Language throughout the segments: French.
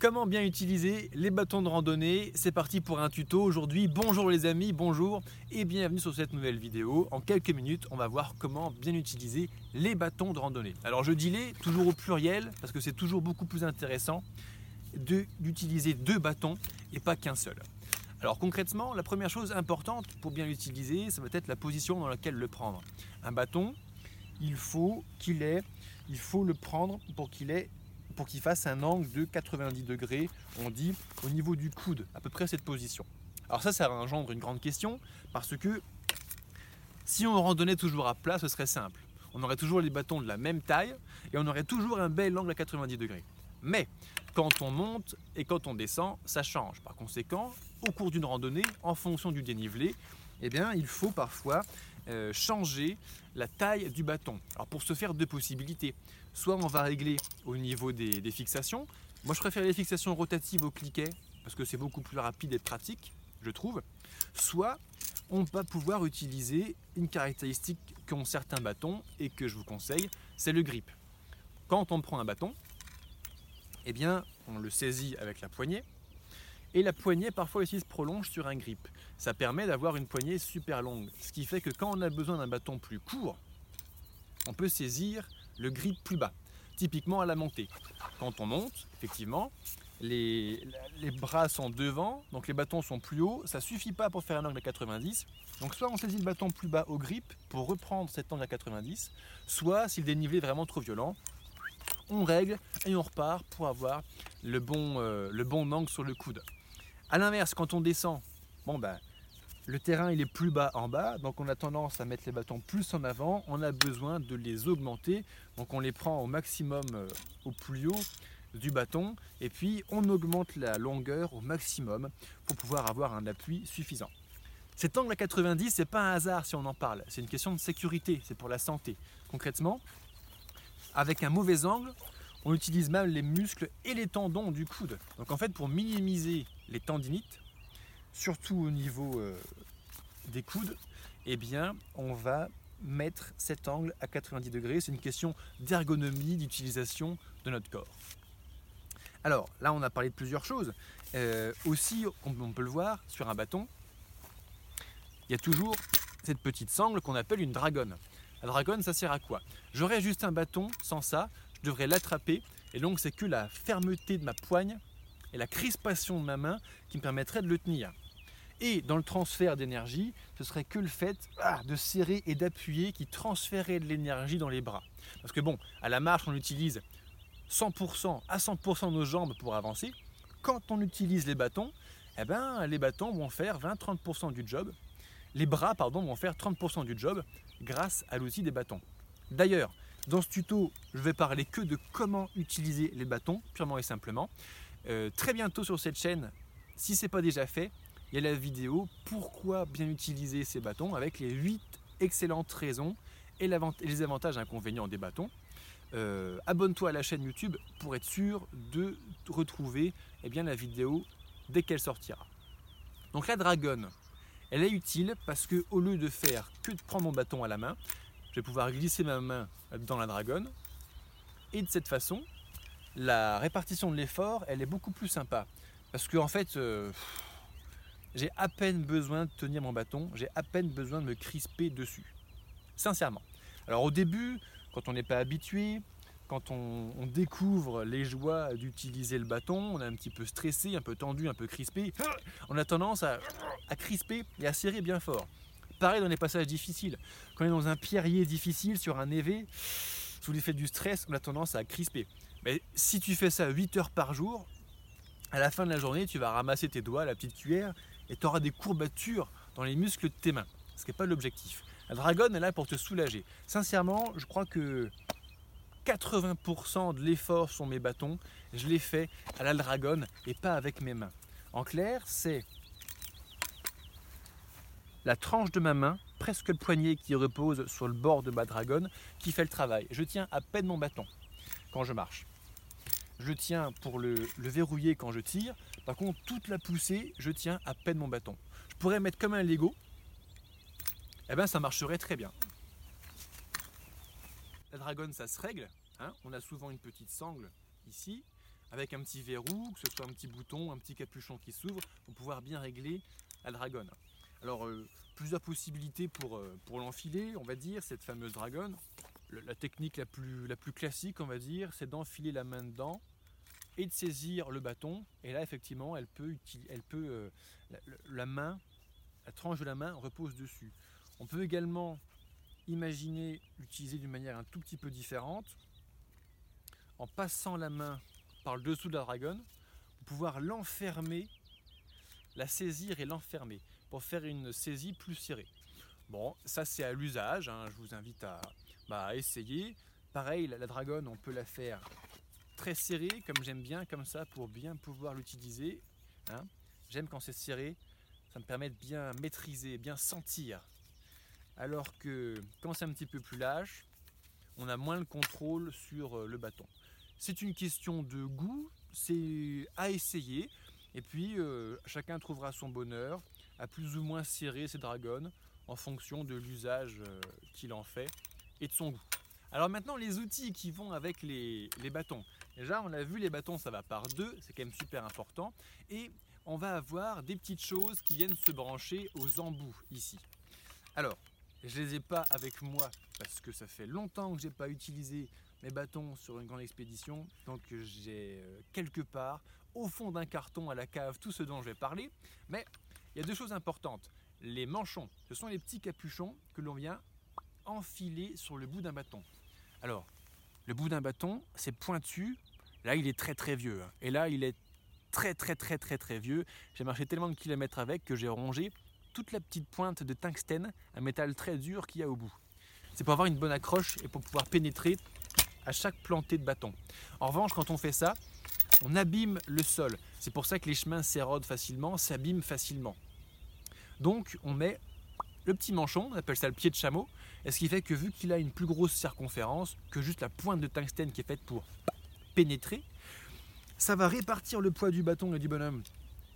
Comment bien utiliser les bâtons de randonnée? C'est parti pour un tuto aujourd'hui. Bonjour les amis, bonjour et bienvenue sur cette nouvelle vidéo. En quelques minutes, on va voir comment bien utiliser les bâtons de randonnée. Alors je dis les toujours au pluriel parce que c'est toujours beaucoup plus intéressant d'utiliser deux bâtons et pas qu'un seul. Alors concrètement, la première chose importante pour bien l'utiliser, ça va être la position dans laquelle le prendre. Un bâton, il faut qu'il ait, il faut le prendre pour qu'il ait pour qu'il fasse un angle de 90 degrés, on dit au niveau du coude, à peu près cette position. Alors ça, ça engendre une grande question, parce que si on randonnait toujours à plat, ce serait simple. On aurait toujours les bâtons de la même taille et on aurait toujours un bel angle à 90 degrés. Mais quand on monte et quand on descend, ça change. Par conséquent, au cours d'une randonnée, en fonction du dénivelé, eh bien, il faut parfois euh, changer la taille du bâton. Alors pour ce faire, deux possibilités. Soit on va régler au niveau des, fixations. Moi je préfère les fixations rotatives au cliquet parce que c'est beaucoup plus rapide et pratique, je trouve. Soit on va pouvoir utiliser une caractéristique qu'ont certains bâtons et que je vous conseille, c'est le grip. Quand on prend un bâton, eh bien on le saisit avec la poignée et la poignée parfois aussi se prolonge sur un grip. Ça permet d'avoir une poignée super longue, ce qui fait que quand on a besoin d'un bâton plus court, on peut saisir le grip plus bas, typiquement à la montée. Quand on monte, effectivement, les, les, bras sont devant, donc les bâtons sont plus hauts, ça suffit pas pour faire un angle à 90. Donc soit on saisit le bâton plus bas au grip pour reprendre cet angle à 90, soit si le dénivelé est vraiment trop violent, on règle et on repart pour avoir le bon, euh, le bon angle sur le coude. A l'inverse, quand on descend, bon ben, le terrain est plus bas en bas, donc on a tendance à mettre les bâtons plus en avant, on a besoin de les augmenter, donc on les prend au maximum euh, au plus haut du bâton, et puis on augmente la longueur au maximum pour pouvoir avoir un appui suffisant. Cet angle à 90, c'est pas un hasard si on en parle, c'est une question de sécurité, c'est pour la santé. Concrètement, avec un mauvais angle, on utilise même les muscles et les tendons du coude. Donc en fait, pour minimiser les tendinites, surtout au niveau euh, des coudes, eh bien, on va mettre cet angle à 90 degrés. C'est une question d'ergonomie, d'utilisation de notre corps. Alors, là, on a parlé de plusieurs choses. Euh, aussi, on peut le voir sur un bâton, il y a toujours cette petite sangle qu'on appelle une dragonne. La dragonne, ça sert à quoi? J'aurais juste un bâton sans ça, je devrais l'attraper, et donc c'est que la fermeté de ma poigne et la crispation de ma main qui me permettrait de le tenir. Et dans le transfert d'énergie, ce serait que le fait ah, de serrer et d'appuyer qui transférait de l'énergie dans les bras. Parce que bon, à la marche, on utilise 100% à 100% nos jambes pour avancer. Quand on utilise les bâtons, eh ben, les bâtons vont faire 20-30% du job. Les bras pardon, vont faire 30% du job grâce à l'outil des bâtons. D'ailleurs, dans ce tuto, je vais parler que de comment utiliser les bâtons, purement et simplement. Euh, très bientôt sur cette chaîne, si ce n'est pas déjà fait, il y a la vidéo pourquoi bien utiliser ces bâtons avec les 8 excellentes raisons et les avantages et inconvénients des bâtons. Euh, abonne-toi à la chaîne YouTube pour être sûr de retrouver eh bien, la vidéo dès qu'elle sortira. Donc la dragonne, elle est utile parce que au lieu de faire que de prendre mon bâton à la main, je vais pouvoir glisser ma main dans la dragonne et de cette façon, la répartition de l'effort, elle est beaucoup plus sympa. Parce que en fait, euh, j'ai à peine besoin de tenir mon bâton, j'ai à peine besoin de me crisper dessus. Sincèrement. Alors au début, quand on n'est pas habitué, quand on, découvre les joies d'utiliser le bâton, on est un petit peu stressé, un peu tendu, un peu crispé, on a tendance à crisper et à serrer bien fort. Pareil dans les passages difficiles. Quand on est dans un pierrier difficile sur un évé, sous l'effet du stress, on a tendance à crisper. Mais si tu fais ça 8 heures par jour, à la fin de la journée, tu vas ramasser tes doigts, la petite cuillère, et tu auras des courbatures dans les muscles de tes mains. Ce qui n'est pas l'objectif. La dragonne est là pour te soulager. Sincèrement, je crois que 80% de l'effort sur mes bâtons, je l'ai fait à la dragonne et pas avec mes mains. En clair, c'est la tranche de ma main, presque le poignet qui repose sur le bord de ma dragonne, qui fait le travail. Je tiens à peine mon bâton quand je marche. Je tiens pour le, verrouiller quand je tire. Par contre, toute la poussée, je tiens à peine mon bâton. Je pourrais mettre comme un Lego. Eh bien, ça marcherait très bien. La dragonne, ça se règle. Hein. On a souvent une petite sangle ici. avec un petit verrou, que ce soit un petit bouton, un petit capuchon qui s'ouvre, pour pouvoir bien régler la dragonne. Alors, euh, plusieurs possibilités pour, euh, pour l'enfiler, on va dire, cette fameuse dragonne. la technique la plus, la plus classique, on va dire, c'est d'enfiler la main dedans et de saisir le bâton. Et là, effectivement, elle peut, elle peut euh, la, main, la tranche de la main repose dessus. On peut également imaginer l'utiliser d'une manière un tout petit peu différente, en passant la main par le dessous de la dragonne, pour pouvoir l'enfermer, la saisir et l'enfermer, pour faire une saisie plus serrée. Bon, ça c'est à l'usage, hein. je vous invite à, bah, essayer. Pareil, la, dragonne, on peut la faire très serrée, comme j'aime bien, comme ça, pour bien pouvoir l'utiliser. Hein. J'aime quand c'est serré, ça me permet de bien maîtriser, bien sentir. Alors que quand c'est un petit peu plus lâche, on a moins le contrôle sur euh, le bâton. C'est une question de goût, c'est à essayer. Et puis euh, chacun trouvera son bonheur à plus ou moins serrer ses dragons en fonction de l'usage euh, qu'il en fait et de son goût. Alors maintenant, les outils qui vont avec les, bâtons. Déjà, on a vu, les bâtons, ça va par deux, c'est quand même super important. Et on va avoir des petites choses qui viennent se brancher aux embouts ici. Alors, je ne les ai pas avec moi parce que ça fait longtemps que je n'ai pas utilisé mes bâtons sur une grande expédition. Donc j'ai euh, quelque part, au fond d'un carton à la cave, tout ce dont je vais parler. Mais il y a deux choses importantes. Les manchons, ce sont les petits capuchons que l'on vient enfiler sur le bout d'un bâton. Alors, le bout d'un bâton, c'est pointu. Là, il est très très vieux. Hein. Et là, il est très très très très très vieux. J'ai marché tellement de kilomètres avec que j'ai rongé toute la petite pointe de tungstène, un métal très dur qu'il y a au bout. C'est pour avoir une bonne accroche et pour pouvoir pénétrer à chaque plantée de bâton. En revanche, quand on fait ça, on abîme le sol. C'est pour ça que les chemins s'érodent facilement, s'abîment facilement. Donc on met le petit manchon, on appelle ça le pied de chameau, et ce qui fait que vu qu'il a une plus grosse circonférence que juste la pointe de tungstène qui est faite pour pénétrer, ça va répartir le poids du bâton et du bonhomme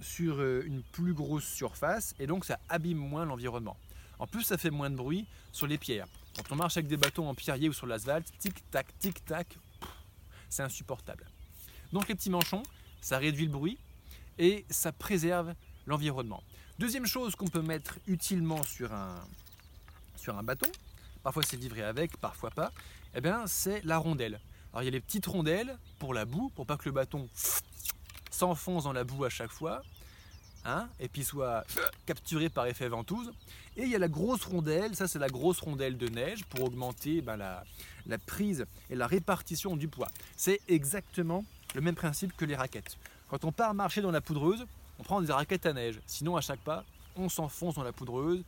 sur euh, une plus grosse surface et donc ça abîme moins l'environnement. En plus, ça fait moins de bruit sur les pierres. Quand on marche avec des bâtons en pierrier ou sur l'asphalte, tic-tac, tic-tac, c'est insupportable. Donc les petits manchons, ça réduit le bruit et ça préserve l'environnement. Deuxième chose qu'on peut mettre utilement sur un, sur un bâton, parfois c'est livré avec, parfois pas, eh bien c'est la rondelle. Alors il y a les petites rondelles pour la boue, pour pas que le bâton s'enfonce dans la boue à chaque fois, hein, et puis soit capturé par effet ventouse. Et il y a la grosse rondelle, ça c'est la grosse rondelle de neige pour augmenter ben, la, la prise et la répartition du poids. C'est exactement le même principe que les raquettes. Quand on part marcher dans la poudreuse, on prend des raquettes à neige. Sinon, à chaque pas, on s'enfonce dans la poudreuse,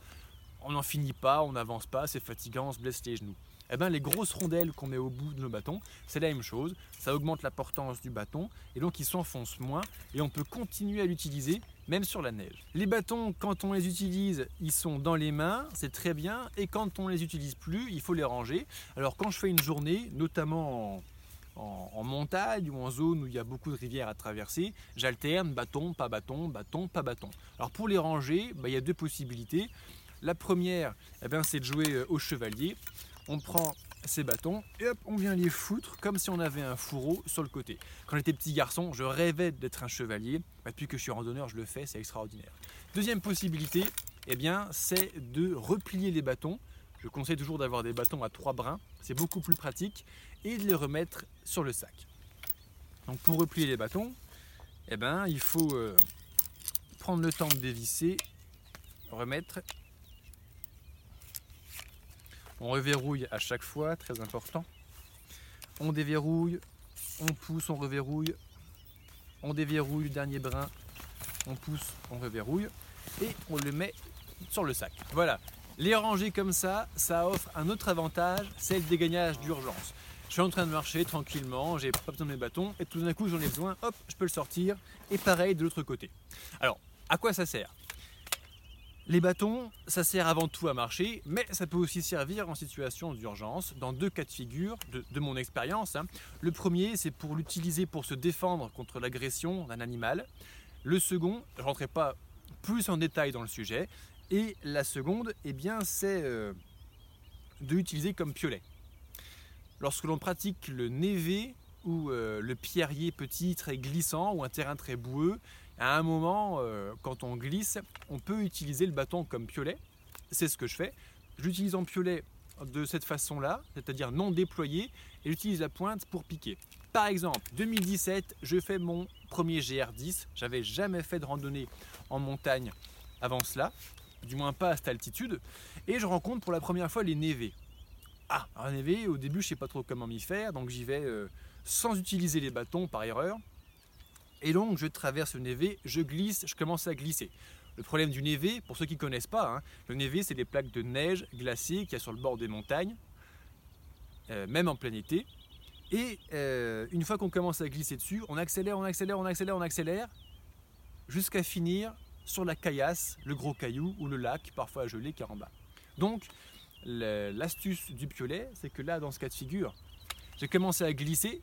on n'en finit pas, on n'avance pas, c'est fatigant, on se blesse les genoux. Eh bien, les grosses rondelles qu'on met au bout de nos bâtons, c'est la même chose. Ça augmente la portance du bâton et donc il s'enfonce moins et on peut continuer à l'utiliser même sur la neige. Les bâtons, quand on les utilise, ils sont dans les mains, c'est très bien. Et quand on les utilise plus, il faut les ranger. Alors quand je fais une journée, notamment en, montagne ou en zone où il y a beaucoup de rivières à traverser, j'alterne bâton, pas bâton, bâton, pas bâton. Alors pour les ranger, bah, il y a deux possibilités. La première, eh c'est de jouer euh, au chevalier. On prend ces bâtons et hop, on vient les foutre comme si on avait un fourreau sur le côté. Quand j'étais petit garçon, je rêvais d'être un chevalier. Bah, depuis que je suis randonneur, je le fais, c'est extraordinaire. Deuxième possibilité, eh bien, c'est de replier les bâtons. Je conseille toujours d'avoir des bâtons à trois brins, c'est beaucoup plus pratique, et de les remettre sur le sac. Donc pour replier les bâtons, eh ben, il faut euh, prendre le temps de dévisser, remettre on reverrouille à chaque fois, très important. On déverrouille, on pousse, on reverrouille. On déverrouille le dernier brin, on pousse, on reverrouille. Et on le met sur le sac. Voilà. Les ranger comme ça, ça offre un autre avantage, c'est le dégagnage d'urgence. Je suis en train de marcher tranquillement, j'ai pas besoin de mes bâtons, et tout d'un coup j'en ai besoin, hop, je peux le sortir, et pareil de l'autre côté. Alors, à quoi ça sert? Les bâtons, ça sert avant tout à marcher, mais ça peut aussi servir en situation d'urgence, dans deux cas de figure, de, mon expérience. Hein. Le premier, c'est pour l'utiliser pour se défendre contre l'agression d'un animal. Le second, je ne rentrerai pas plus en détail dans le sujet. Et la seconde, eh bien, c'est euh, de l'utiliser comme piolet. Lorsque l'on pratique le névé ou euh, le pierrier petit, très glissant, ou un terrain très boueux, à un moment, euh, quand on glisse, on peut utiliser le bâton comme piolet. C'est ce que je fais. Je l'utilise en piolet de cette façon-là, c'est-à-dire non déployé, et j'utilise la pointe pour piquer. Par exemple, 2017, je fais mon premier GR10. J'avais jamais fait de randonnée en montagne avant cela, du moins pas à cette altitude, et je rencontre pour la première fois les névés. Ah, un névé, au début, je sais pas trop comment m'y faire, donc j'y vais euh, sans utiliser les bâtons par erreur. Et donc, je traverse le névé, je glisse, je commence à glisser. Le problème du névé, pour ceux qui ne connaissent pas, hein, le névé, c'est des plaques de neige glacées qu'il y a sur le bord des montagnes, euh, même en plein été. Et euh, une fois qu'on commence à glisser dessus, on accélère, on accélère, on accélère, on accélère, jusqu'à finir sur la caillasse, le gros caillou ou le lac, parfois gelé, qui est en bas. Donc, l'astuce du piolet, c'est que là, dans ce cas de figure, j'ai commencé à glisser,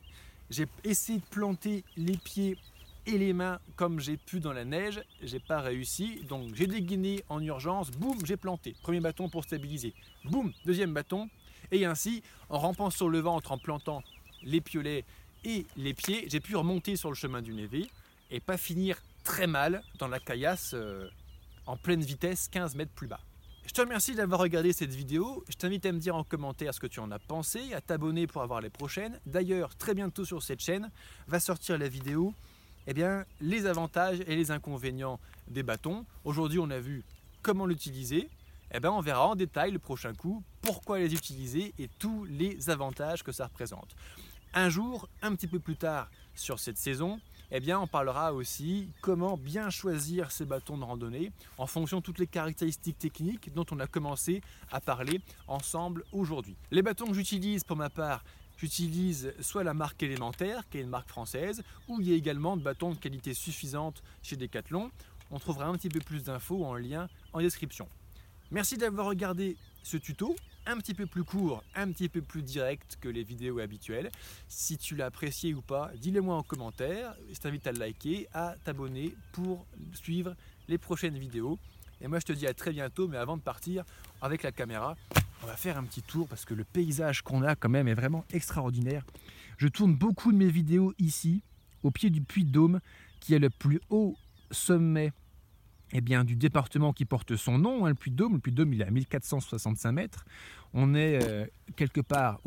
j'ai essayé de planter les pieds et les mains comme j'ai pu dans la neige, j'ai pas réussi, donc j'ai dégainé en urgence, boum, j'ai planté. Premier bâton pour stabiliser, boum, deuxième bâton, et ainsi, en rampant sur le ventre, en plantant les piolets et les pieds, j'ai pu remonter sur le chemin du névé et pas finir très mal dans la caillasse euh, en pleine vitesse 15 mètres plus bas. Je te remercie d'avoir regardé cette vidéo. Je t'invite à me dire en commentaire ce que tu en as pensé, à t'abonner pour avoir les prochaines. D'ailleurs, très bientôt sur cette chaîne va sortir la vidéo eh bien, les avantages et les inconvénients des bâtons. Aujourd'hui, on a vu comment l'utiliser. Eh bien, on verra en détail le prochain coup pourquoi les utiliser et tous les avantages que ça représente. Un jour, un petit peu plus tard sur cette saison, eh bien, on parlera aussi comment bien choisir ces bâtons de randonnée en fonction de toutes les caractéristiques techniques dont on a commencé à parler ensemble aujourd'hui. Les bâtons que j'utilise pour ma part, j'utilise soit la marque élémentaire, qui est une marque française, ou il y a également de bâtons de qualité suffisante chez Decathlon. On trouvera un petit peu plus d'infos en lien en description. Merci d'avoir regardé ce tuto un petit peu plus court, un petit peu plus direct que les vidéos habituelles. Si tu l'as apprécié ou pas, dis-le moi en commentaire. Je t'invite à le liker, à t'abonner pour suivre les prochaines vidéos. Et moi je te dis à très bientôt, mais avant de partir avec la caméra, on va faire un petit tour parce que le paysage qu'on a quand même est vraiment extraordinaire. Je tourne beaucoup de mes vidéos ici, au pied du Puy de Dôme, qui est le plus haut sommet eh bien, du département qui porte son nom, hein, le Puy-de-Dôme. Le Puy-de-Dôme, il est à 1465 mètres. On est euh, quelque part,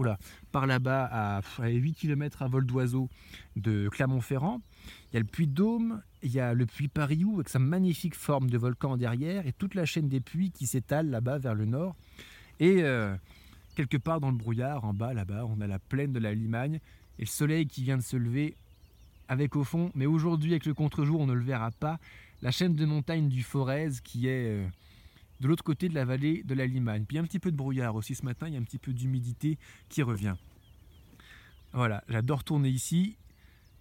par là-bas, à, 8 km à vol d'oiseau de Clermont-Ferrand. Il y a le Puy-de-Dôme, il y a le Puy Pariou avec sa magnifique forme de volcan derrière et toute la chaîne des puits qui s'étale là-bas vers le nord. Et euh, quelque part dans le brouillard, en bas là-bas, on a la plaine de la Limagne et le soleil qui vient de se lever avec au fond, mais aujourd'hui avec le contre-jour on ne le verra pas, la chaîne de montagnes du Forez qui est euh, de l'autre côté de la vallée de la Limagne. Puis il y a un petit peu de brouillard aussi ce matin, il y a un petit peu d'humidité qui revient. Voilà, j'adore tourner ici.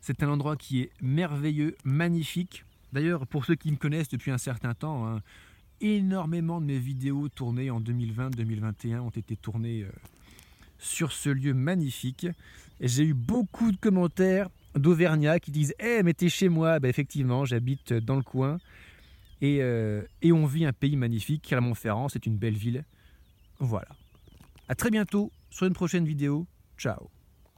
C'est un endroit qui est merveilleux, magnifique. D'ailleurs, pour ceux qui me connaissent depuis un certain temps, hein, énormément de mes vidéos tournées en 2020-2021 ont été tournées euh, sur ce lieu magnifique. Et j'ai eu beaucoup de commentaires d'Auvergnat qui disent Eh, mais t'es chez moi ben, Effectivement, j'habite dans le coin et, euh, et, on vit un pays magnifique. Clermont-Ferrand, c'est une belle ville. Voilà. À très bientôt sur une prochaine vidéo. Ciao